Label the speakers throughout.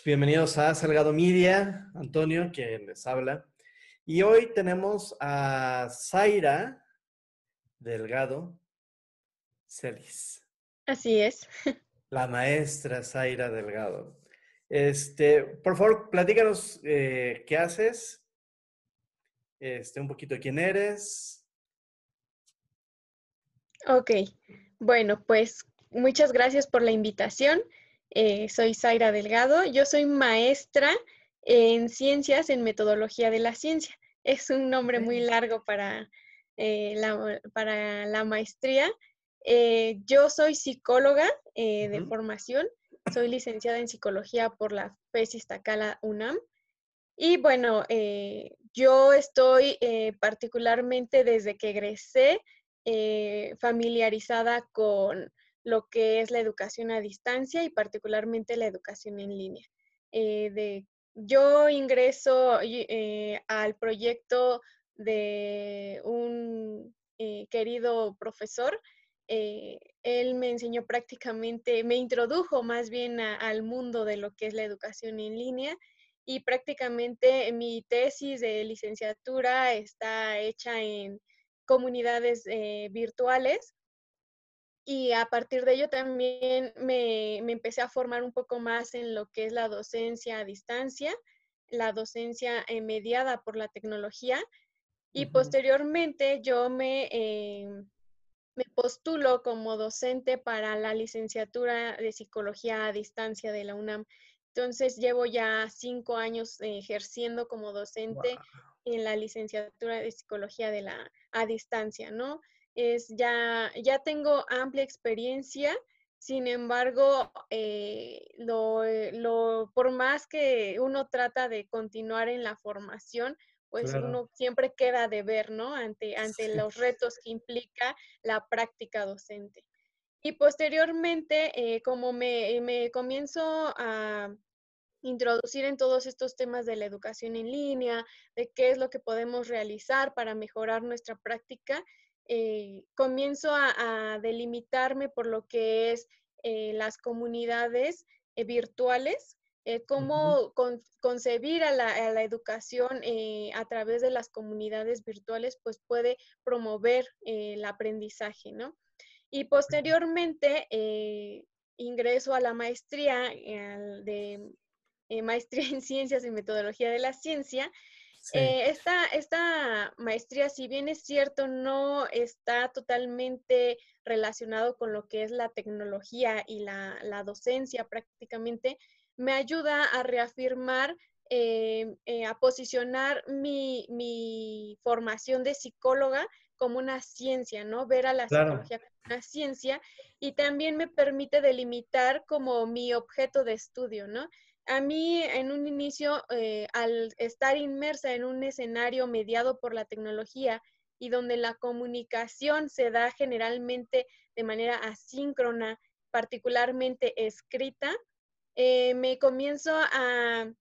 Speaker 1: todos, bienvenidos a Salgado Media, Antonio, quien les habla. Y hoy tenemos a Zaira Delgado Celis.
Speaker 2: Así es.
Speaker 1: La maestra Zaira Delgado. Este, por favor, platícanos eh, qué haces, este, un poquito de quién eres.
Speaker 2: Ok, bueno, pues muchas gracias por la invitación. Eh, soy Zaira Delgado. Yo soy maestra en ciencias, en metodología de la ciencia. Es un nombre muy largo para, eh, la, para la maestría. Eh, yo soy psicóloga de formación. Soy licenciada en psicología por la FES Iztacala UNAM. Y bueno, yo estoy particularmente desde que egresé familiarizada con lo que es la educación a distancia y particularmente la educación en línea. Eh, yo ingreso eh, al proyecto de un eh, querido profesor. él me enseñó prácticamente, me introdujo más bien al mundo de lo que es la educación en línea y prácticamente mi tesis de licenciatura está hecha en comunidades virtuales y a partir de ello también me, empecé a formar un poco más en lo que es la docencia a distancia, la docencia eh, mediada por la tecnología. Y posteriormente yo me, eh, me postulo como docente para la licenciatura de psicología a distancia de la UNAM. Entonces llevo ya cinco años ejerciendo como docente en la licenciatura de psicología de la a distancia, ¿no? Es ya, ya tengo amplia experiencia, sin embargo, eh, eh, lo, por más que uno trata de continuar en la formación, pues uno siempre queda de ver, ¿no? Ante, ante los retos que implica la práctica docente. Y posteriormente, eh, como me, me comienzo a introducir en todos estos temas de la educación en línea, de qué es lo que podemos realizar para mejorar nuestra práctica, eh, comienzo a, delimitarme por lo que es eh, las comunidades eh, virtuales, cómo concebir a la, educación a través de las comunidades virtuales, pues puede promover el aprendizaje, ¿no? Y posteriormente ingreso a la maestría de maestría en ciencias y metodología de la ciencia, eh, esta, maestría, si bien es cierto, no está totalmente relacionado con lo que es la tecnología y la, docencia prácticamente, me ayuda a reafirmar, eh, eh, a posicionar mi, formación de psicóloga como una ciencia, ¿no? Ver a la psicología como una ciencia y también me permite delimitar como mi objeto de estudio, ¿no? A mí en un inicio, eh, al estar inmersa en un escenario mediado por la tecnología y donde la comunicación se da generalmente de manera asíncrona, particularmente escrita, eh, me comienzo a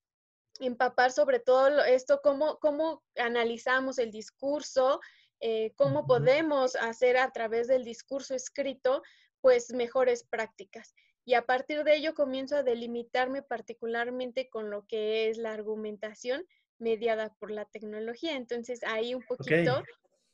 Speaker 2: empapar sobre todo esto, cómo, cómo analizamos el discurso, eh, cómo podemos hacer a través del discurso escrito, pues mejores prácticas y a partir de ello comienzo a delimitarme particularmente con lo que es la argumentación mediada por la tecnología. Entonces ahí un poquito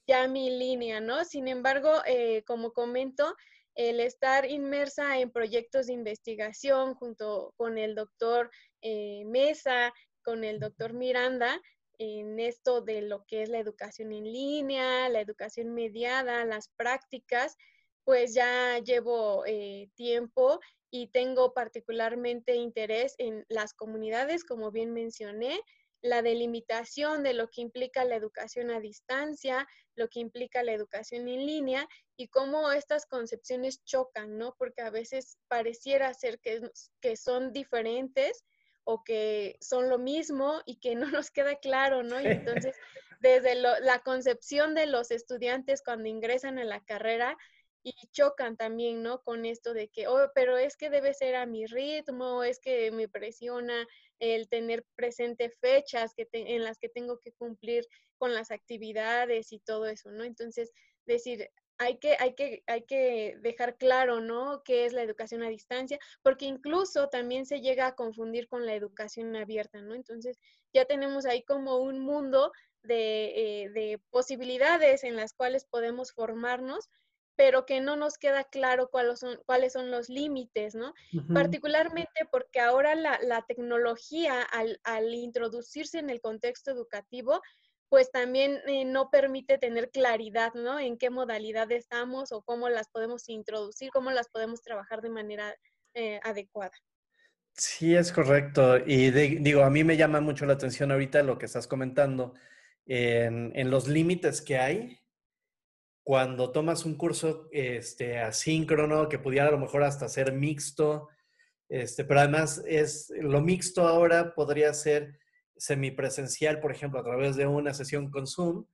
Speaker 2: ya mi línea, ¿no? Sin embargo, eh, como comento, el estar inmersa en proyectos de investigación junto con el doctor eh, Mesa, con el doctor Miranda, en esto de lo que es la educación en línea, la educación mediada, las prácticas, pues ya llevo eh, tiempo y tengo particularmente interés en las comunidades, como bien mencioné, la delimitación de lo que implica la educación a distancia, lo que implica la educación en línea y cómo estas concepciones chocan, ¿no? Porque a veces pareciera ser que, que son diferentes o que son lo mismo y que no nos queda claro, ¿no? Y entonces, desde la concepción de los estudiantes cuando ingresan a la carrera, y chocan también, ¿no? Con esto de que, oh, pero es que debe ser a mi ritmo, es que me presiona el tener presente fechas que en las que tengo que cumplir con las actividades y todo eso, ¿no? Entonces, decir, hay que, hay, que, hay que dejar claro, ¿no? ¿Qué es la educación a distancia? Porque incluso también se llega a confundir con la educación abierta, ¿no? Entonces ya tenemos ahí como un mundo de, eh, de posibilidades en las cuales podemos formarnos, pero que no nos queda claro cuáles son, cuáles son los límites, ¿no? Particularmente porque ahora la, la tecnología, al, al, introducirse en el contexto educativo, pues también eh, no permite tener claridad, ¿no? En qué modalidad estamos o cómo las podemos introducir, cómo las podemos trabajar de manera eh, adecuada.
Speaker 1: Sí, es correcto. Y digo, a mí me llama mucho la atención ahorita lo que estás comentando en, en los límites que hay cuando tomas un curso este, asíncrono, que pudiera a lo mejor hasta ser mixto, este, pero además es lo mixto ahora podría ser semipresencial, por ejemplo, a través de una sesión con Zoom,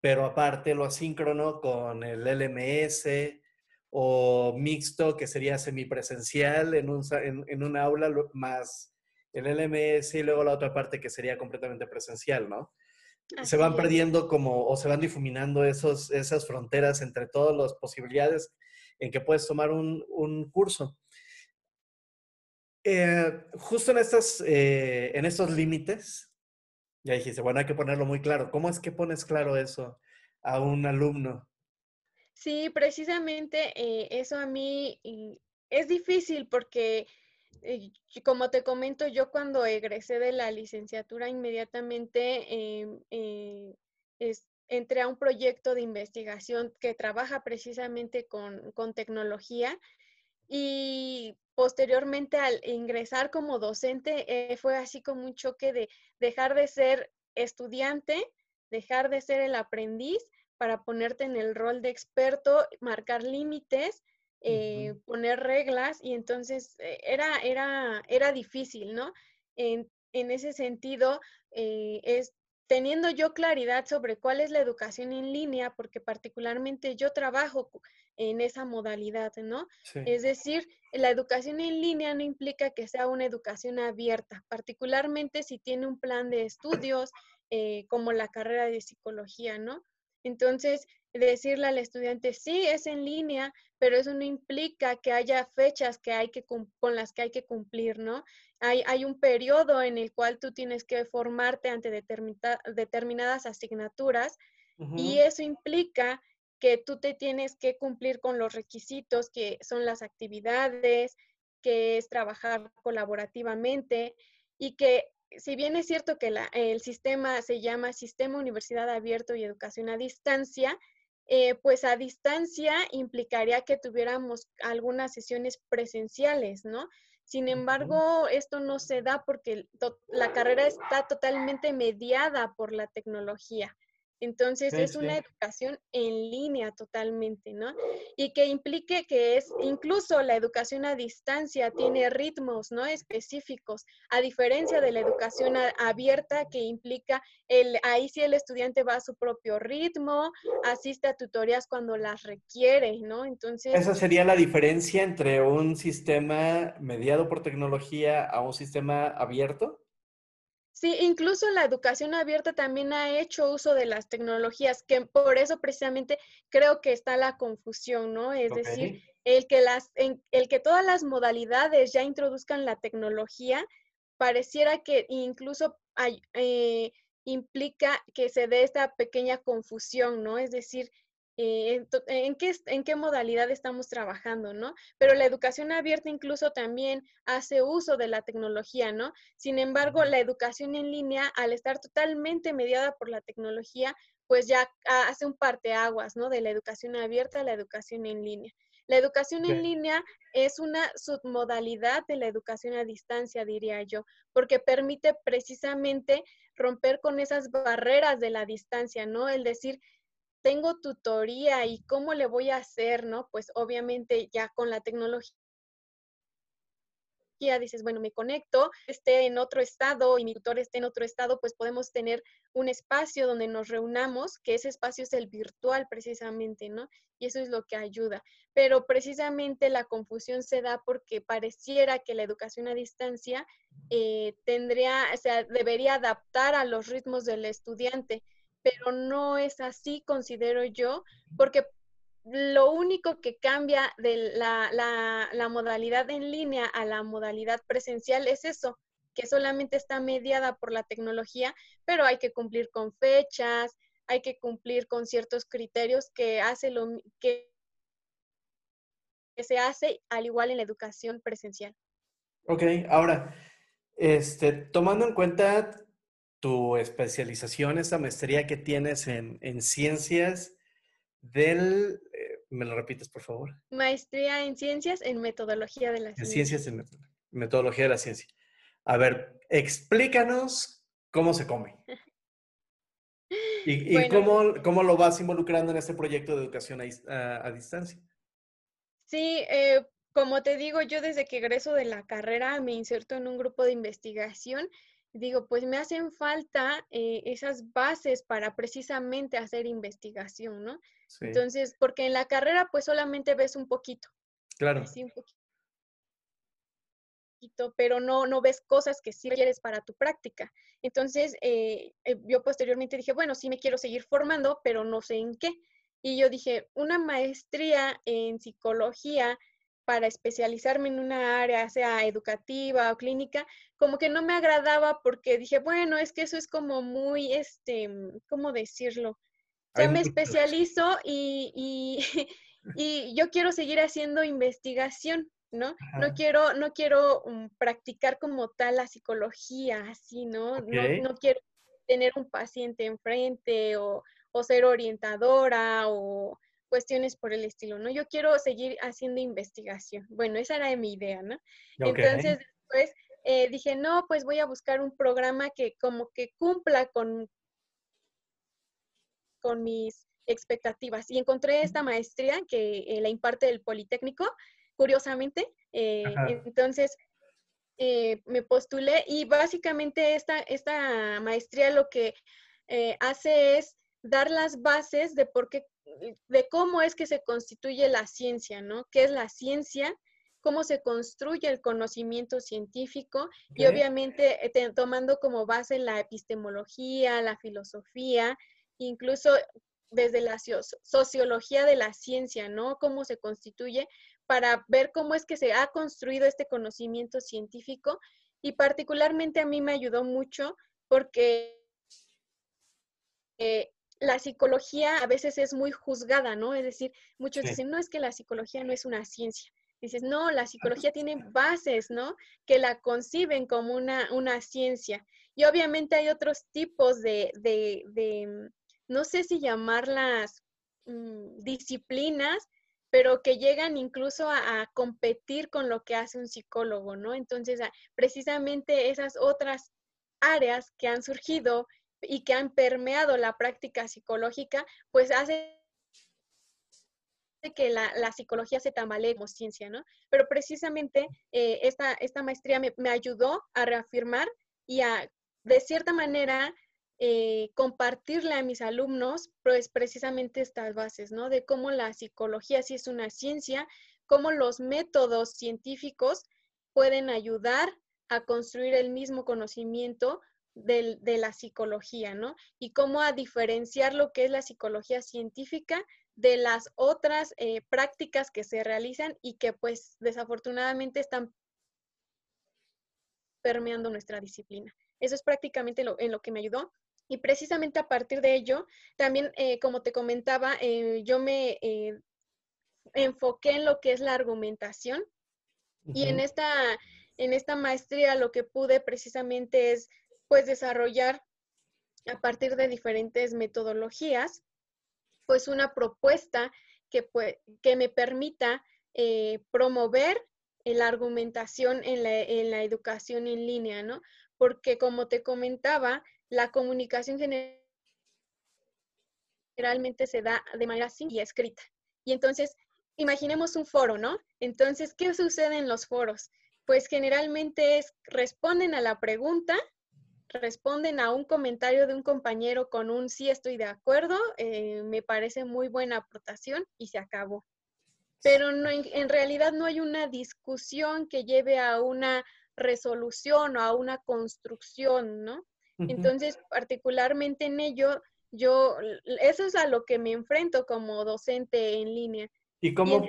Speaker 1: pero aparte lo asíncrono con el LMS o mixto, que sería semipresencial en un, en, en un aula más el LMS y luego la otra parte que sería completamente presencial, ¿no? Se van perdiendo como, o se van difuminando esos, esas fronteras entre todas las posibilidades en que puedes tomar un, un curso. Eh, justo en, estas, eh, en estos límites, ya dijiste, bueno, hay que ponerlo muy claro. ¿Cómo es que pones claro eso a un alumno?
Speaker 2: Sí, precisamente eh, eso a mí es difícil porque, como te comento, yo cuando egresé de la licenciatura inmediatamente em, entré a un proyecto de investigación que trabaja precisamente con, con tecnología y posteriormente al ingresar como docente eh, fue así como un choque de dejar de ser estudiante, dejar de ser el aprendiz para ponerte en el rol de experto, marcar límites, eh, poner reglas y entonces eh, era, era, era difícil, ¿no? En, en ese sentido, es teniendo yo claridad sobre cuál es la educación en línea, porque particularmente yo trabajo en esa modalidad, ¿no? Es decir, la educación en línea no implica que sea una educación abierta, particularmente si tiene un plan de estudios eh, como la carrera de psicología, ¿no? Entonces, decirle al estudiante, sí, es en línea, pero eso no implica que haya fechas que hay que con las que hay que cumplir, ¿no? Hay, hay un periodo en el cual tú tienes que formarte ante determinadas asignaturas y eso implica que tú te tienes que cumplir con los requisitos que son las actividades, que es trabajar colaborativamente y que si bien es cierto que el sistema se llama Sistema Universidad Abierto y Educación a Distancia, eh, pues a distancia implicaría que tuviéramos algunas sesiones presenciales, ¿no? Sin embargo, esto no se da porque la carrera está totalmente mediada por la tecnología. Entonces es una educación en línea totalmente, ¿no? Y que implique que es, incluso la educación a distancia tiene ritmos, ¿no? Específicos, a diferencia de la educación abierta que implica el, ahí sí el estudiante va a su propio ritmo, asiste a tutorías cuando las requiere, ¿no?
Speaker 1: Entonces... Esa sería la diferencia entre un sistema mediado por tecnología a un sistema abierto.
Speaker 2: Sí, incluso la educación abierta también ha hecho uso de las tecnologías, que por eso precisamente creo que está la confusión, ¿no? Es decir, el que, las, el que todas las modalidades ya introduzcan la tecnología, pareciera que incluso hay, eh, implica que se dé esta pequeña confusión, ¿no? Es decir, eh, en, qué, en qué modalidad estamos trabajando, ¿no? Pero la educación abierta incluso también hace uso de la tecnología, ¿no? Sin embargo, la educación en línea, al estar totalmente mediada por la tecnología, pues ya hace un parteaguas, ¿no? De la educación abierta a la educación en línea. La educación en línea es una submodalidad de la educación a distancia, diría yo, porque permite precisamente romper con esas barreras de la distancia, ¿no? El decir, tengo tutoría y cómo le voy a hacer, ¿no? Pues obviamente ya con la tecnología dices, bueno, me conecto, esté en otro estado y mi tutor esté en otro estado, pues podemos tener un espacio donde nos reunamos, que ese espacio es el virtual precisamente, ¿no? Y eso es lo que ayuda. Pero precisamente la confusión se da porque pareciera que la educación a distancia eh, tendría, o sea, debería adaptar a los ritmos del estudiante pero no es así, considero yo, porque lo único que cambia de la, la, modalidad en línea a la modalidad presencial es eso, que solamente está mediada por la tecnología, pero hay que cumplir con fechas, hay que cumplir con ciertos criterios que hace lo que, se hace al igual en la educación presencial.
Speaker 1: Ok, ahora, este, tomando en cuenta tu especialización, esta maestría que tienes en, en ciencias del ¿Me lo repites, por favor?
Speaker 2: Maestría en ciencias en metodología de la
Speaker 1: ciencia. En ciencias en metodología de la ciencia. A ver, explícanos cómo se come. ¿Y, cómo, cómo, lo vas involucrando en este proyecto de educación a, distancia?
Speaker 2: Sí, eh, como te digo, yo desde que egreso de la carrera me inserto en un grupo de investigación. Digo, pues me hacen falta eh, esas bases para precisamente hacer investigación, ¿no? Entonces, porque en la carrera pues solamente ves un poquito.
Speaker 1: Claro.
Speaker 2: Sí, un poquito. Pero no, no ves cosas que sí quieres para tu práctica. Entonces, eh, eh, yo posteriormente dije, bueno, sí me quiero seguir formando, pero no sé en qué. Y yo dije, una maestría en psicología para especializarme en una área, sea educativa o clínica, como que no me agradaba porque dije, bueno, es que eso es como muy, este, ¿cómo decirlo? Ya me especializo y, y, yo quiero seguir haciendo investigación, ¿no? No quiero, no quiero um, practicar como tal la psicología, así, ¿no? ¿no? No quiero tener un paciente enfrente o, o ser orientadora o cuestiones por el estilo, ¿no? Yo quiero seguir haciendo investigación. Bueno, esa era mi idea, ¿no? Entonces, después eh, dije, no, pues voy a buscar un programa que como que cumpla con, con mis expectativas. Y encontré esta maestría que eh, la imparte el Politécnico, curiosamente. Eh, entonces, eh, me postulé y básicamente esta, esta maestría lo que hace es dar las bases de por qué, de cómo es que se constituye la ciencia, ¿no? ¿Qué es la ciencia? cómo se construye el conocimiento científico y obviamente tomando como base la epistemología, la filosofía, incluso desde la sociología de la ciencia, ¿no? Cómo se constituye para ver cómo es que se ha construido este conocimiento científico y particularmente a mí me ayudó mucho porque eh, la psicología a veces es muy juzgada, ¿no? Es decir, muchos dicen, no es que la psicología no es una ciencia. Dices, no, la psicología tiene bases, ¿no? Que la conciben como una, una ciencia. Y obviamente hay otros tipos de, no sé si llamarlas mm, disciplinas, pero que llegan incluso a, competir con lo que hace un psicólogo, ¿no? Entonces, precisamente esas otras áreas que han surgido y que han permeado la práctica psicológica, pues hace que la, psicología se tambalee como ciencia, ¿no? Pero precisamente eh, esta, esta maestría me, ayudó a reafirmar y a, de cierta manera, eh, compartirle a mis alumnos, pues precisamente estas bases, ¿no? De cómo la psicología sí es una ciencia, cómo los métodos científicos pueden ayudar a construir el mismo conocimiento de la psicología, ¿no? Y cómo a diferenciar lo que es la psicología científica de las otras eh, prácticas que se realizan y que pues desafortunadamente están permeando nuestra disciplina. Eso es prácticamente lo, en lo que me ayudó. Y precisamente a partir de ello, también, eh, como te comentaba, eh, yo me eh, enfoqué en lo que es la argumentación. Y en esta, en esta maestría lo que pude precisamente es, pues, desarrollar a partir de diferentes metodologías, pues, una propuesta que, que me permita promover la argumentación en la, en la educación en línea, ¿no? Porque como te comentaba, la comunicación generalmente se da de manera simple y escrita. Y entonces, imaginemos un foro, ¿no? Entonces, ¿qué sucede en los foros? Pues generalmente es, responden a la pregunta, responden a un comentario de un compañero con un sí estoy de acuerdo, eh, me parece muy buena aportación y se acabó. Pero no, en realidad no hay una discusión que lleve a una resolución o a una construcción, ¿no? Entonces, particularmente en ello, Yo, eso es a lo que me enfrento como docente en línea.
Speaker 1: ¿Y cómo,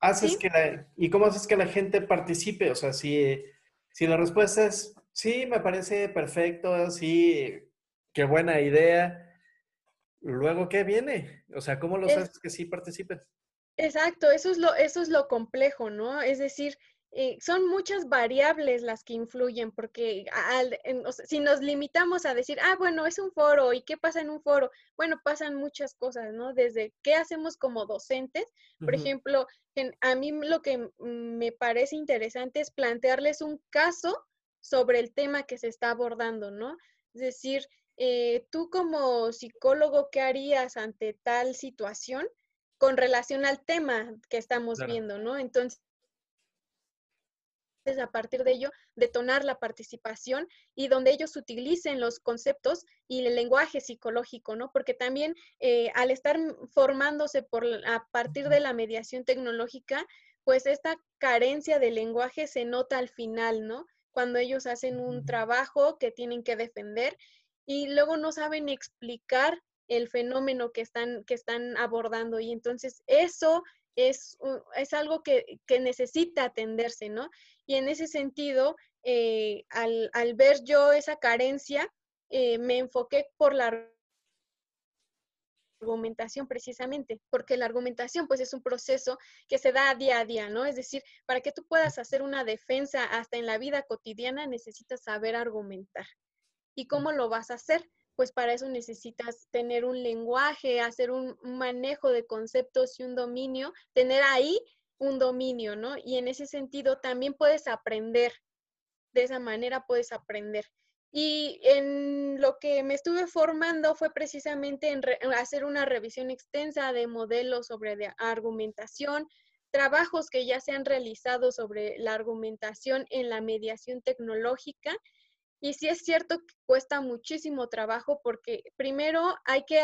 Speaker 1: haces, que la, ¿y cómo haces que la gente participe? O sea, si, si la respuesta es, sí, me parece perfecto, sí, qué buena idea, luego, ¿qué viene? O sea, ¿cómo los haces que sí participen?
Speaker 2: Exacto, eso es lo, eso es lo complejo, ¿no? Es decir, eh, son muchas variables las que influyen, porque si nos limitamos a decir, ah, bueno, es un foro, ¿y qué pasa en un foro? Bueno, pasan muchas cosas, ¿no? Desde qué hacemos como docentes, por ejemplo, a mí lo que me parece interesante es plantearles un caso sobre el tema que se está abordando, ¿no? Es decir, eh, tú como psicólogo, ¿qué harías ante tal situación con relación al tema que estamos viendo, ¿no? Entonces, a partir de ello detonar la participación y donde ellos utilicen los conceptos y el lenguaje psicológico, ¿no? Porque también eh, al estar formándose por, a partir de la mediación tecnológica, pues esta carencia de lenguaje se nota al final, ¿no? Cuando ellos hacen un trabajo que tienen que defender y luego no saben explicar el fenómeno que están, que están abordando. Y entonces eso es, es algo que, que, necesita atenderse, ¿no? Y en ese sentido, eh, al, al, ver yo esa carencia, eh, me enfoqué por la argumentación precisamente, porque la argumentación pues es un proceso que se da día a día, ¿no? Es decir, para que tú puedas hacer una defensa hasta en la vida cotidiana necesitas saber argumentar. ¿Y cómo lo vas a hacer? pues para eso necesitas tener un lenguaje, hacer un, manejo de conceptos y un dominio, tener ahí un dominio, ¿no? Y en ese sentido también puedes aprender, de esa manera puedes aprender. Y en lo que me estuve formando fue precisamente en, hacer una revisión extensa de modelos sobre argumentación, trabajos que ya se han realizado sobre la argumentación en la mediación tecnológica y sí es cierto que cuesta muchísimo trabajo porque primero hay que,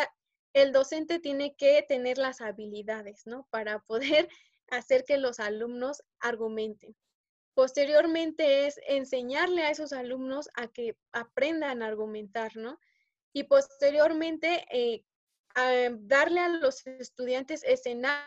Speaker 2: el docente tiene que tener las habilidades, ¿no? Para poder hacer que los alumnos argumenten. Posteriormente es enseñarle a esos alumnos a que aprendan a argumentar, ¿no? Y posteriormente eh, darle a los estudiantes escenarios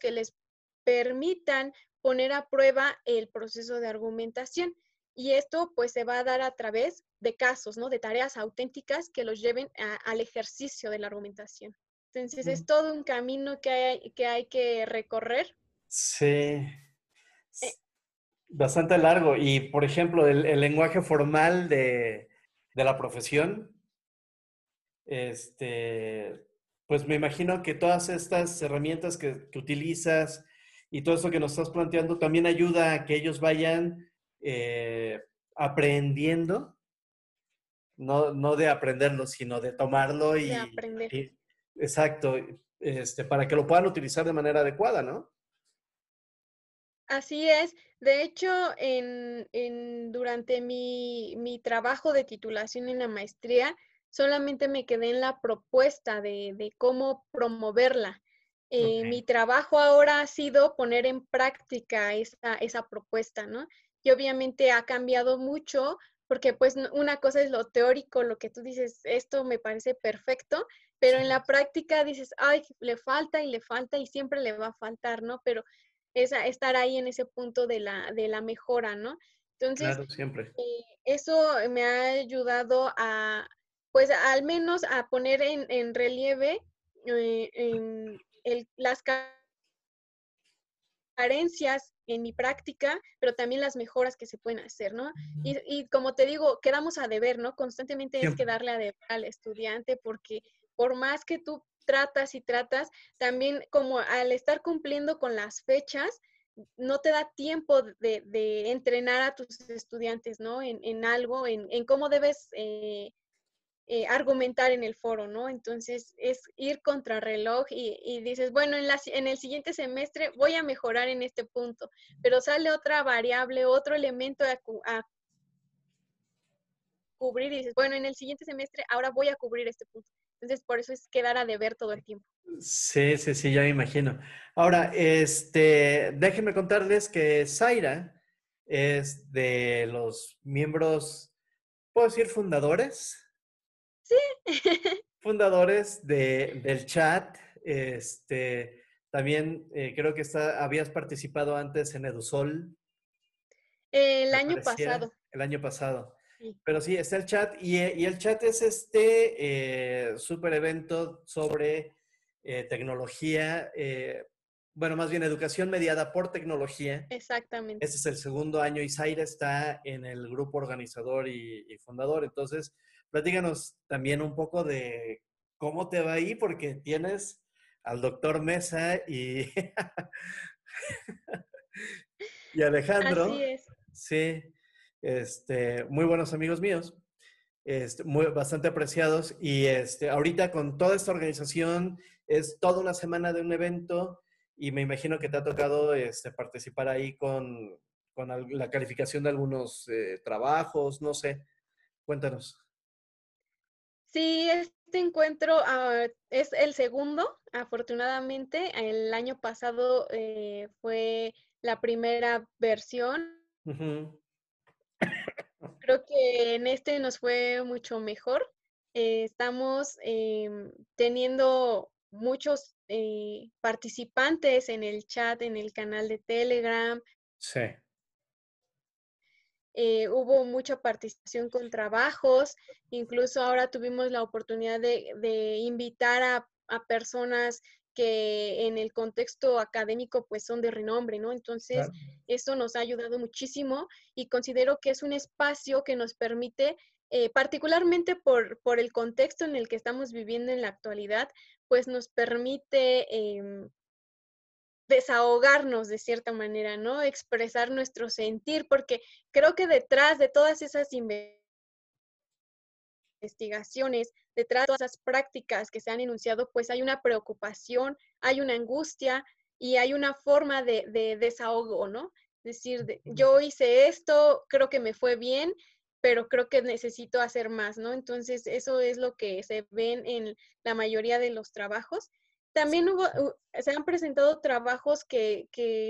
Speaker 2: que les permitan poner a prueba el proceso de argumentación. Y esto pues se va a dar a través de casos, ¿no? De tareas auténticas que los lleven al ejercicio de la argumentación. Entonces es todo un camino que hay que, hay que recorrer.
Speaker 1: Sí. Eh. Bastante largo. Y, por ejemplo, el, lenguaje formal de, de, la profesión, este, pues me imagino que todas estas herramientas que, que utilizas, y todo eso que nos estás planteando también ayuda a que ellos vayan eh, aprendiendo, no, no, de aprenderlo, sino de tomarlo y,
Speaker 2: aprender.
Speaker 1: exacto, este, para que lo puedan utilizar de manera adecuada, ¿no?
Speaker 2: Así es. De hecho, en, en, durante mi, mi, trabajo de titulación en la maestría, solamente me quedé en la propuesta de, de cómo promoverla. Eh, mi trabajo ahora ha sido poner en práctica esa, esa propuesta, ¿no? Y obviamente ha cambiado mucho porque pues una cosa es lo teórico, lo que tú dices, esto me parece perfecto, pero en la práctica dices, ay, le falta y le falta y siempre le va a faltar, ¿no? Pero es estar ahí en ese punto de la, de la mejora, ¿no? Entonces,
Speaker 1: siempre.
Speaker 2: Eh, eso me ha ayudado a, pues al menos a poner en, en relieve eh, en, las carencias en mi práctica, pero también las mejoras que se pueden hacer, ¿no? Y, como te digo, quedamos a deber, ¿no? Constantemente es que darle a deber al estudiante porque por más que tú tratas y tratas, también como al estar cumpliendo con las fechas, no te da tiempo de, entrenar a tus estudiantes, ¿no? En, algo, en, cómo debes eh, eh, argumentar en el foro, ¿no? Entonces es ir contra reloj y, dices, bueno, en, la, en el siguiente semestre voy a mejorar en este punto, pero sale otra variable, otro elemento a, cubrir y dices, bueno, en el siguiente semestre ahora voy a cubrir este punto. Entonces, por eso es quedar a deber todo el tiempo.
Speaker 1: Sí, sí, sí, ya me imagino. Ahora, este, déjenme contarles que Zaira es de los miembros, puedo decir fundadores fundadores de, del chat. Este, también eh, creo que está, habías participado antes en Edusol.
Speaker 2: El año pasado.
Speaker 1: El año pasado. Pero sí, está el chat y, el chat es este eh, super evento sobre eh, tecnología, bueno, más bien educación mediada por tecnología.
Speaker 2: Exactamente.
Speaker 1: Este es el segundo año y Zaira está en el grupo organizador y, y fundador. Entonces, platícanos también un poco de cómo te va ahí, porque tienes al doctor Mesa y, y Alejandro.
Speaker 2: Así es.
Speaker 1: Sí, este, muy buenos amigos míos, este, muy, bastante apreciados. Y este, ahorita con toda esta organización es toda una semana de un evento y me imagino que te ha tocado este, participar ahí con, con la calificación de algunos eh, trabajos, no sé. Cuéntanos.
Speaker 2: Sí, este encuentro ah, es el segundo, afortunadamente. El año pasado eh, fue la primera versión. Creo que en este nos fue mucho mejor. Eh, estamos em, teniendo muchos eh, participantes en el chat, en el canal de Telegram.
Speaker 1: Sí.
Speaker 2: Eh, hubo mucha participación con trabajos, incluso ahora tuvimos la oportunidad de, invitar a, personas que en el contexto académico pues son de renombre, ¿no? Entonces, eso nos ha ayudado muchísimo y considero que es un espacio que nos permite, eh, particularmente por, por, el contexto en el que estamos viviendo en la actualidad, pues nos permite em, desahogarnos de cierta manera, ¿no? Expresar nuestro sentir, porque creo que detrás de todas esas investigaciones, detrás de todas esas prácticas que se han enunciado, pues hay una preocupación, hay una angustia y hay una forma de, desahogo, ¿no? Decir, yo hice esto, creo que me fue bien, pero creo que necesito hacer más, ¿no? Entonces, eso es lo que se ven en la mayoría de los trabajos también hubo, se han presentado trabajos que,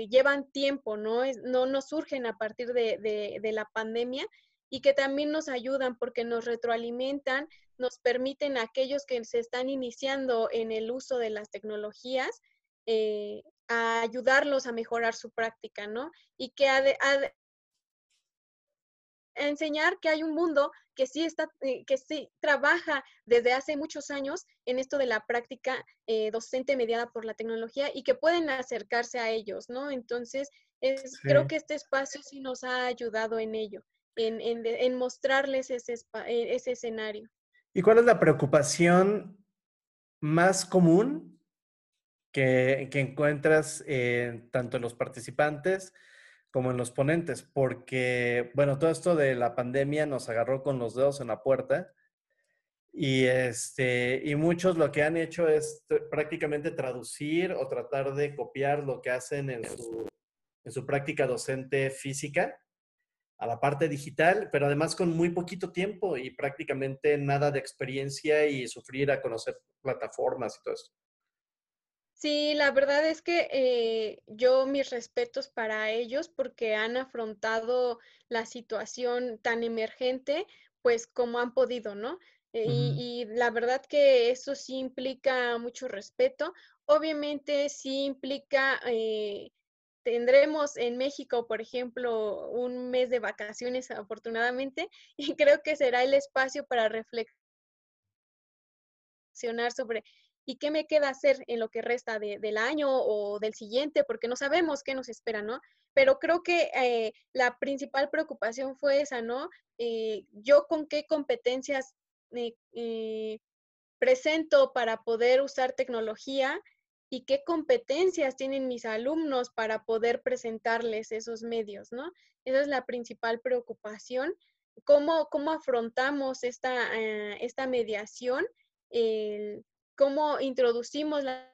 Speaker 2: llevan tiempo, ¿no? Es, no nos surgen a partir de, la pandemia y que también nos ayudan porque nos retroalimentan, nos permiten a aquellos que se están iniciando en el uso de las tecnologías, eh, a ayudarlos a mejorar su práctica, ¿no? Y que ha enseñar que hay un mundo que sí está, eh, que sí trabaja desde hace muchos años en esto de la práctica eh, docente mediada por la tecnología y que pueden acercarse a ellos, ¿no? Entonces, es, creo que este espacio sí nos ha ayudado en ello, en, en, mostrarles ese, e, ese escenario.
Speaker 1: ¿Y cuál es la preocupación más común que, encuentras tanto en los participantes como en los ponentes, porque, bueno, todo esto de la pandemia nos agarró con los dedos en la puerta y, este, y muchos lo que han hecho es prácticamente traducir o tratar de copiar lo que hacen en su, en su práctica docente física a la parte digital, pero además con muy poquito tiempo y prácticamente nada de experiencia y sufrir a conocer plataformas y todo eso.
Speaker 2: Sí, la verdad es que eh, yo mis respetos para ellos porque han afrontado la situación tan emergente, pues como han podido, ¿no? Eh, y, la verdad que eso sí implica mucho respeto. Obviamente sí implica, eh, tendremos en México, por ejemplo, un mes de vacaciones afortunadamente, y creo que será el espacio para reflexionar sobre ¿Y qué me queda hacer en lo que resta del año o del siguiente? Porque no sabemos qué nos espera, ¿no? Pero creo que eh, la principal preocupación fue esa, ¿no? Eh, yo con qué competencias eh, presento para poder usar tecnología y qué competencias tienen mis alumnos para poder presentarles esos medios, ¿no? Esa es la principal preocupación. ¿Cómo, cómo afrontamos esta, esta mediación? Cómo introducimos la,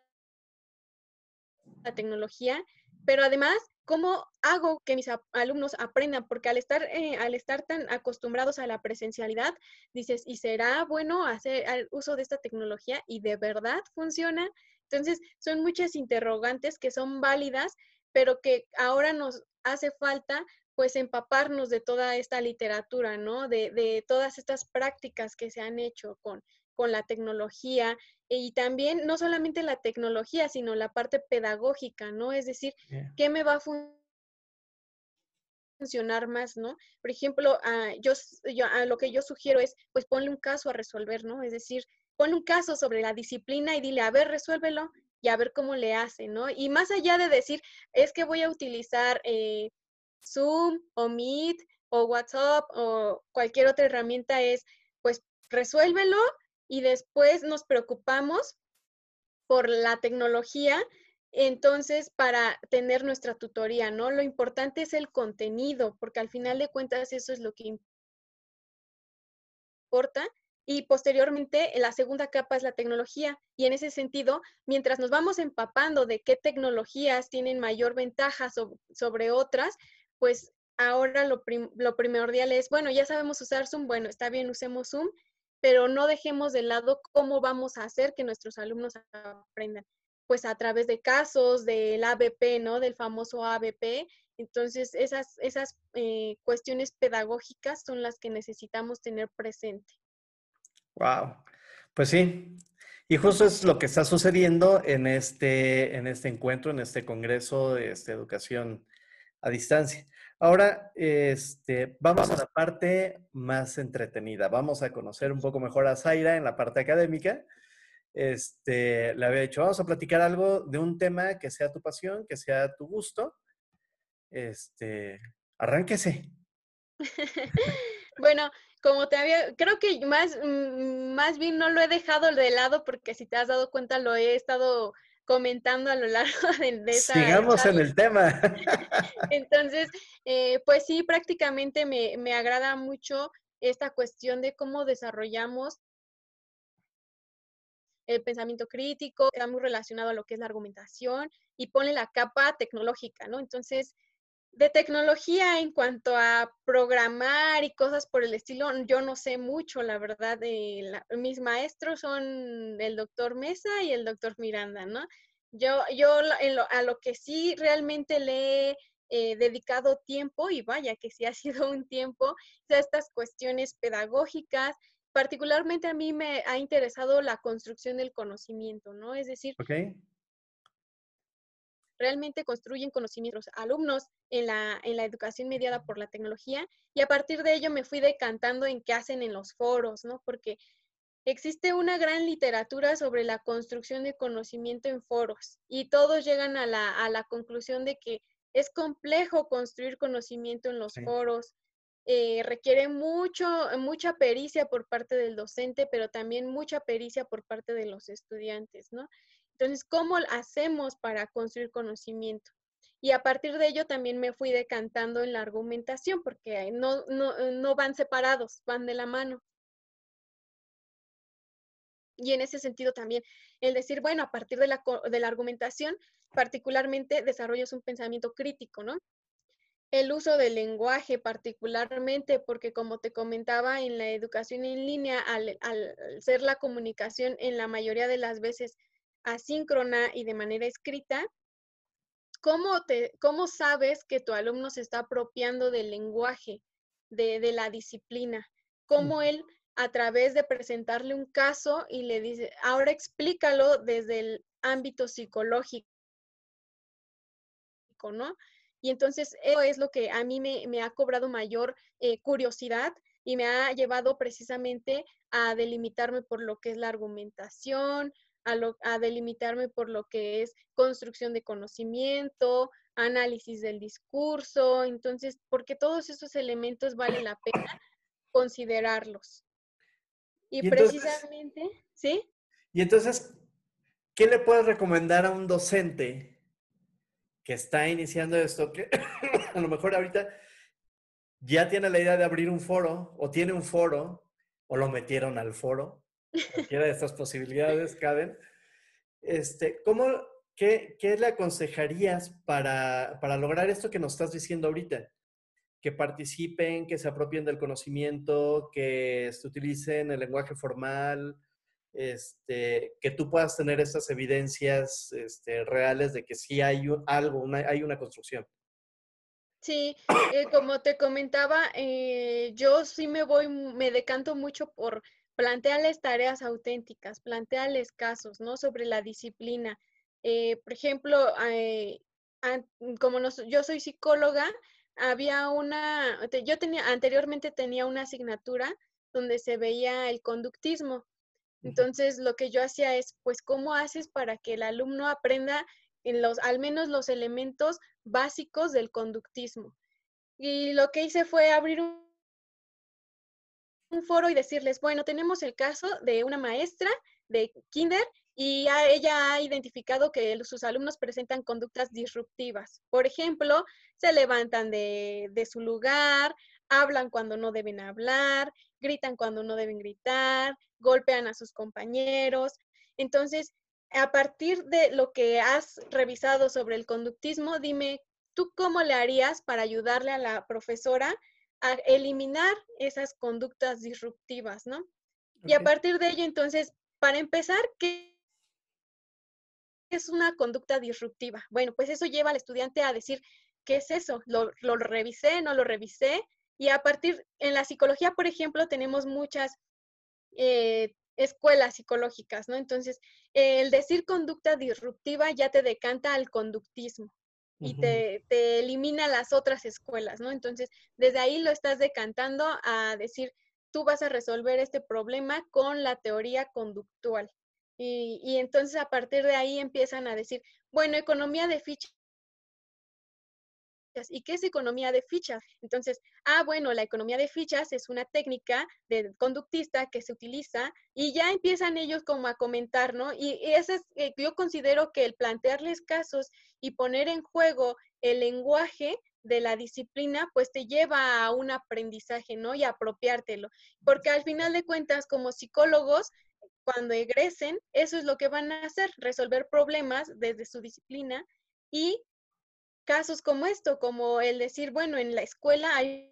Speaker 2: tecnología, pero además cómo hago que mis alumnos aprendan, porque al estar, eh, al estar tan acostumbrados a la presencialidad, dices, ¿y será bueno hacer uso de esta tecnología? ¿Y de verdad funciona? Entonces, son muchas interrogantes que son válidas, pero que ahora nos hace falta pues empaparnos de toda esta literatura, ¿no? De, de, todas estas prácticas que se han hecho con con la tecnología y también no solamente la tecnología, sino la parte pedagógica, ¿no? Es decir, ¿qué me va a funcionar más, ¿no? Por ejemplo, ah, yo, yo ah, lo que yo sugiero es, pues ponle un caso a resolver, ¿no? Es decir, ponle un caso sobre la disciplina y dile, a ver, resuélvelo y a ver cómo le hace, ¿no? Y más allá de decir, es que voy a utilizar eh, Zoom o Meet o WhatsApp o cualquier otra herramienta, es, pues, resuélvelo y después nos preocupamos por la tecnología, entonces para tener nuestra tutoría, ¿no? Lo importante es el contenido, porque al final de cuentas eso es lo que importa. Y posteriormente, la segunda capa es la tecnología. Y en ese sentido, mientras nos vamos empapando de qué tecnologías tienen mayor ventaja sobre otras, pues ahora lo, lo primordial es, bueno, ya sabemos usar Zoom, bueno, está bien, usemos Zoom, pero no dejemos de lado cómo vamos a hacer que nuestros alumnos aprendan. Pues a través de casos, del ABP, ¿no? Del famoso ABP. Entonces, esas, esas eh, cuestiones pedagógicas son las que necesitamos tener presente.
Speaker 1: Wow. Pues sí. Y justo es lo que está sucediendo en este, en este encuentro, en este congreso de este, educación a distancia. Ahora, este, vamos a la parte más entretenida. Vamos a conocer un poco mejor a Zaira en la parte académica. Este, le había dicho, vamos a platicar algo de un tema que sea tu pasión, que sea tu gusto. Este, arránquese.
Speaker 2: bueno, como te había, creo que más, mm, más bien no lo he dejado de lado porque si te has dado cuenta lo he estado comentando a lo largo de, de esa...
Speaker 1: Sigamos en el tema.
Speaker 2: Entonces, eh, pues sí, prácticamente me, me agrada mucho esta cuestión de cómo desarrollamos el pensamiento crítico, está muy relacionado a lo que es la argumentación y pone la capa tecnológica, ¿no? Entonces, de tecnología en cuanto a programar y cosas por el estilo, yo no sé mucho, la verdad. mis maestros son el doctor Mesa y el doctor Miranda, ¿no? Yo, yo a lo que sí realmente le he eh, dedicado tiempo, y vaya que sí ha sido un tiempo, a estas cuestiones pedagógicas, particularmente a mí me ha interesado la construcción del conocimiento, ¿no? Es decir, realmente construyen conocimientos alumnos en la, en la educación mediada por la tecnología y a partir de ello me fui decantando en qué hacen en los foros, ¿no? Porque existe una gran literatura sobre la construcción de conocimiento en foros y todos llegan a la, a la conclusión de que es complejo construir conocimiento en los foros, eh, requiere mucho, mucha pericia por parte del docente, pero también mucha pericia por parte de los estudiantes, ¿no? Entonces, ¿cómo hacemos para construir conocimiento? Y a partir de ello también me fui decantando en la argumentación, porque no, no, van separados, van de la mano. Y en ese sentido también, el decir, bueno, a partir de la, de la argumentación, particularmente desarrollas un pensamiento crítico, ¿no? El uso del lenguaje particularmente, porque como te comentaba, en la educación en línea, al, al ser la comunicación en la mayoría de las veces asíncrona y de manera escrita, ¿cómo, te, cómo sabes que tu alumno se está apropiando del lenguaje, de, de la disciplina? ¿Cómo él, a través de presentarle un caso y le dice, ahora explícalo desde el ámbito psicológico, ¿no? Y entonces eso es lo que a mí me, me ha cobrado mayor eh, curiosidad y me ha llevado precisamente a delimitarme por lo que es la argumentación, a, delimitarme por lo que es construcción de conocimiento, análisis del discurso, entonces, porque todos esos elementos vale la pena considerarlos. Y, precisamente, ¿sí?
Speaker 1: Y entonces, ¿qué le puedes recomendar a un docente que está iniciando esto? Que a lo mejor ahorita ya tiene la idea de abrir un foro o tiene un foro o lo metieron al foro Cualquiera de estas posibilidades caben. Este, ¿cómo, qué, qué, le aconsejarías para, para lograr esto que nos estás diciendo ahorita? Que participen, que se apropien del conocimiento, que se utilicen el lenguaje formal, este, que tú puedas tener estas evidencias este, reales de que sí hay algo, hay una construcción.
Speaker 2: Sí, eh, como te comentaba, eh, yo sí me voy, me decanto mucho por plantearles tareas auténticas, plantearles casos, ¿no? Sobre la disciplina. Eh, por ejemplo, eh, como yo soy psicóloga, había una, yo tenía, anteriormente tenía una asignatura donde se veía el conductismo. Entonces, lo que yo hacía es, pues, ¿cómo haces para que el alumno aprenda en los, al menos los elementos básicos del conductismo? Y lo que hice fue abrir un, un foro y decirles, bueno, tenemos el caso de una maestra de kinder y ella ha identificado que sus alumnos presentan conductas disruptivas. Por ejemplo, se levantan de, de, su lugar, hablan cuando no deben hablar, gritan cuando no deben gritar, golpean a sus compañeros. Entonces, a partir de lo que has revisado sobre el conductismo, dime, ¿tú cómo le harías para ayudarle a la profesora a eliminar esas conductas disruptivas, ¿no? Y a partir de ello, entonces, para empezar, ¿qué es una conducta disruptiva? Bueno, pues eso lleva al estudiante a decir, ¿qué es eso? ¿Lo, lo revisé? ¿No lo revisé? Y a partir, en la psicología, por ejemplo, tenemos muchas eh, escuelas psicológicas, ¿no? Entonces, el decir conducta disruptiva ya te decanta al conductismo y te, te, elimina las otras escuelas, ¿no? Entonces, desde ahí lo estás decantando a decir, tú vas a resolver este problema con la teoría conductual. Y, y entonces a partir de ahí empiezan a decir, bueno, economía de ¿Y qué es economía de fichas? Entonces, ah, bueno, la economía de fichas es una técnica de conductista que se utiliza y ya empiezan ellos como a comentar, ¿no? Y, eso es, eh, yo considero que el plantearles casos y poner en juego el lenguaje de la disciplina, pues te lleva a un aprendizaje, ¿no? Y apropiártelo. Porque al final de cuentas, como psicólogos, cuando egresen, eso es lo que van a hacer, resolver problemas desde su disciplina y casos como esto, como el decir, bueno, en la escuela hay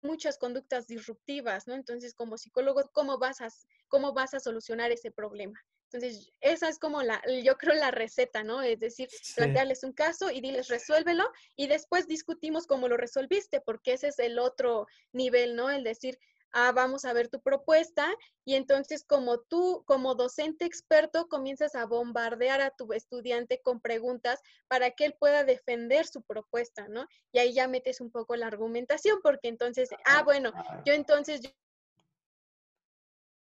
Speaker 2: muchas conductas disruptivas, ¿no? Entonces, como psicólogo, ¿cómo vas a, cómo vas a solucionar ese problema? Entonces, esa es como la, yo creo la receta, ¿no? Es decir, plantearles un caso y diles, resuélvelo y después discutimos cómo lo resolviste, porque ese es el otro nivel, ¿no? El decir, ah, vamos a ver tu propuesta y entonces como tú, como docente experto, comienzas a bombardear a tu estudiante con preguntas para que él pueda defender su propuesta, ¿no? Y ahí ya metes un poco la argumentación porque entonces, ah, bueno, yo entonces...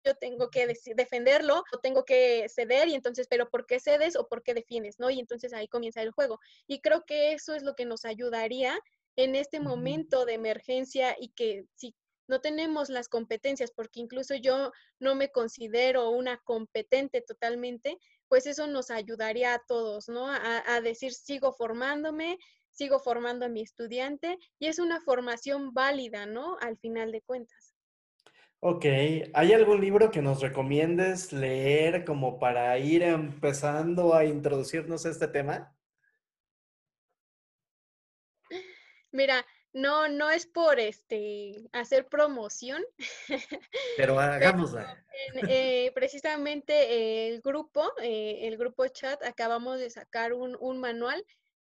Speaker 2: Yo, tengo que defenderlo o tengo que ceder y entonces, pero ¿por qué cedes o por qué defiendes? ¿no? Y entonces ahí comienza el juego. Y creo que eso es lo que nos ayudaría en este momento de emergencia y que si no tenemos las competencias, porque incluso yo no me considero una competente totalmente, pues eso nos ayudaría a todos, ¿no? A, decir, sigo formándome, sigo formando a mi estudiante y es una formación válida, ¿no? Al final de cuentas.
Speaker 1: Ok, ¿hay algún libro que nos recomiendes leer como para ir empezando a introducirnos a este tema?
Speaker 2: Mira, no, no es por este hacer promoción.
Speaker 1: Pero hagámosla.
Speaker 2: Eh, precisamente el grupo, eh, el grupo chat, acabamos de sacar un, manual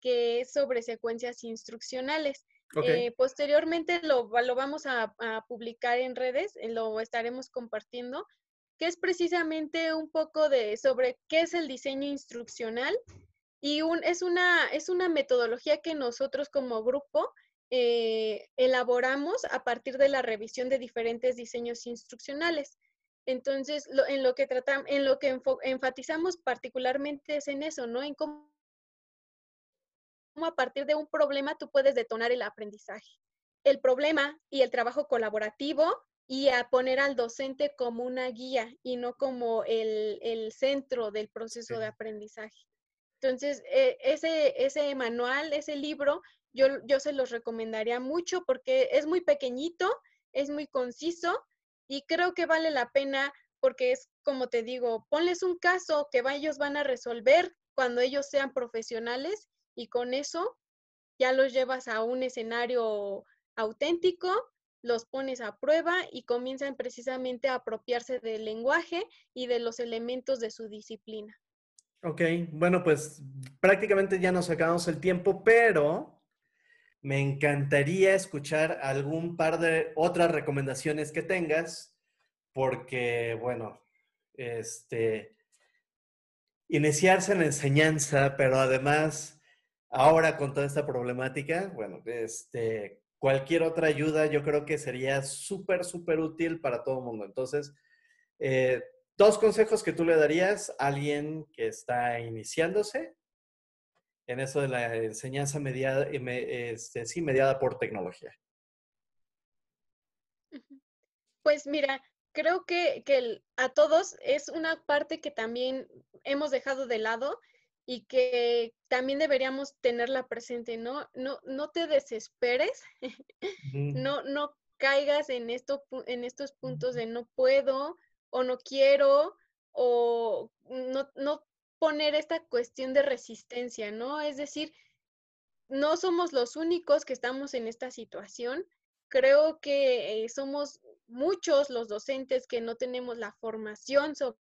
Speaker 2: que es sobre secuencias instruccionales. Eh, posteriormente lo, lo vamos a, publicar en redes, lo estaremos compartiendo, que es precisamente un poco de sobre qué es el diseño instruccional y un, es, una, es una metodología que nosotros como grupo eh, elaboramos a partir de la revisión de diferentes diseños instruccionales. Entonces, en lo que tratamos, en lo que enfatizamos particularmente es en eso, ¿no? En cómo, a partir de un problema tú puedes detonar el aprendizaje. El problema y el trabajo colaborativo y a poner al docente como una guía y no como el, centro del proceso de aprendizaje. Entonces, e, ese, ese manual, ese libro, yo, se los recomendaría mucho porque es muy pequeñito, es muy conciso y creo que vale la pena porque es como te digo, ponles un caso que ellos van a resolver cuando ellos sean profesionales y con eso ya los llevas a un escenario auténtico, los pones a prueba y comienzan precisamente a apropiarse del lenguaje y de los elementos de su disciplina.
Speaker 1: Ok, bueno, pues prácticamente ya nos acabamos el tiempo, pero me encantaría escuchar algún par de otras recomendaciones que tengas, porque, bueno, este, iniciarse en la enseñanza, pero además, ahora con toda esta problemática, bueno, este, cualquier otra ayuda yo creo que sería súper, súper útil para todo el mundo. Entonces, eh, dos consejos que tú le darías a alguien que está iniciándose en eso de la enseñanza mediada, este, sí, mediada por tecnología.
Speaker 2: Pues mira, creo que, a todos es una parte que también hemos dejado de lado y que también deberíamos tenerla presente, ¿no? No, no te desesperes, no, no caigas en, esto, en estos puntos de no puedo o no quiero o no, no poner esta cuestión de resistencia, ¿no? Es decir, no somos los únicos que estamos en esta situación. Creo que eh, somos muchos los docentes que no tenemos la formación sobre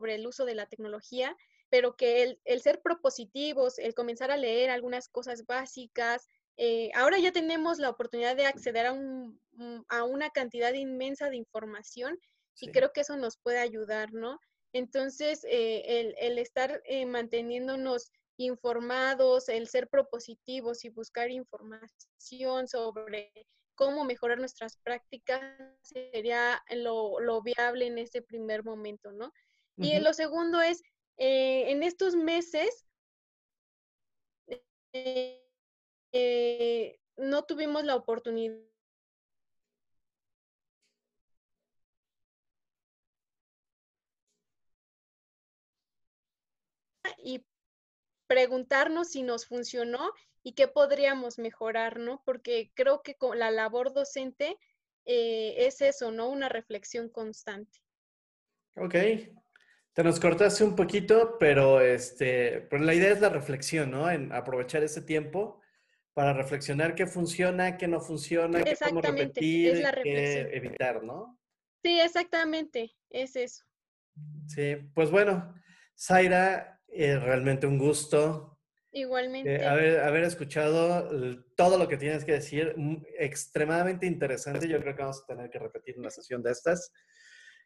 Speaker 2: el uso de la tecnología, pero que el, ser propositivos, el comenzar a leer algunas cosas básicas, eh, ahora ya tenemos la oportunidad de acceder a, un, a una cantidad inmensa de información y creo que eso nos puede ayudar, ¿no? Entonces, eh, el, estar eh, manteniéndonos informados, el ser propositivos y buscar información sobre cómo mejorar nuestras prácticas sería lo, viable en ese primer momento, ¿no? Y lo segundo es, eh, en estos meses, no tuvimos la oportunidad y preguntarnos si nos funcionó y qué podríamos mejorar, ¿no? Porque creo que con la labor docente eh, es eso, ¿no? Una reflexión constante.
Speaker 1: Ok. Te nos cortaste un poquito, pero este, pero la idea es la reflexión, ¿no? En aprovechar ese tiempo para reflexionar qué funciona, qué no funciona, qué podemos repetir, qué evitar, ¿no?
Speaker 2: Sí, exactamente, es eso.
Speaker 1: Sí, pues bueno, Zaira, es realmente un gusto.
Speaker 2: Eh, Igualmente.
Speaker 1: haber, escuchado todo lo que tienes que decir, extremadamente interesante. Yo creo que vamos a tener que repetir una sesión de estas,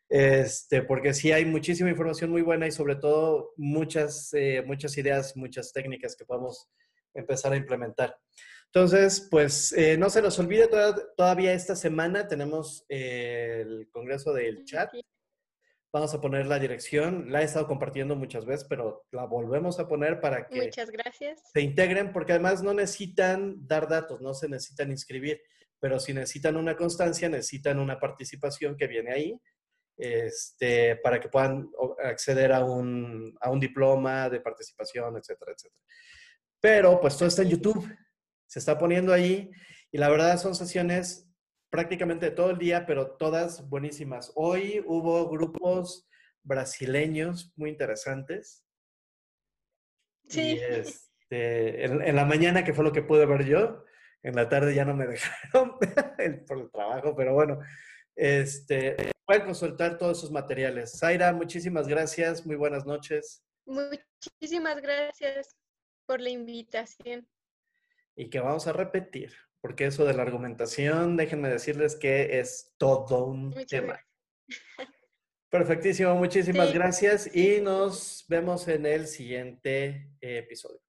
Speaker 1: este, porque sí hay muchísima información muy buena y sobre todo muchas, eh, muchas ideas, muchas técnicas que podemos empezar a implementar. Entonces, pues eh, no se nos olvide, todavía esta semana tenemos el Congreso del Chat. Vamos a poner la dirección. La he estado compartiendo muchas veces, pero la volvemos a poner para que
Speaker 2: Muchas gracias.
Speaker 1: se integren, porque además no necesitan dar datos, no se necesitan inscribir, pero si necesitan una constancia, necesitan una participación que viene ahí, este, para que puedan acceder a un, a un diploma de participación, etcétera, etcétera. Pero pues todo está en YouTube, se está poniendo ahí y la verdad son sesiones prácticamente todo el día, pero todas buenísimas. Hoy hubo grupos brasileños muy interesantes.
Speaker 2: Sí.
Speaker 1: Este, en, la mañana, que fue lo que pude ver yo, en la tarde ya no me dejaron por el trabajo, pero bueno, este, pueden consultar todos esos materiales. Zaira, muchísimas gracias, muy buenas noches.
Speaker 2: Muchísimas gracias por la invitación.
Speaker 1: Y que vamos a repetir porque eso de la argumentación, déjenme decirles que es todo un tema. Perfectísimo, muchísimas gracias y nos vemos en el siguiente episodio.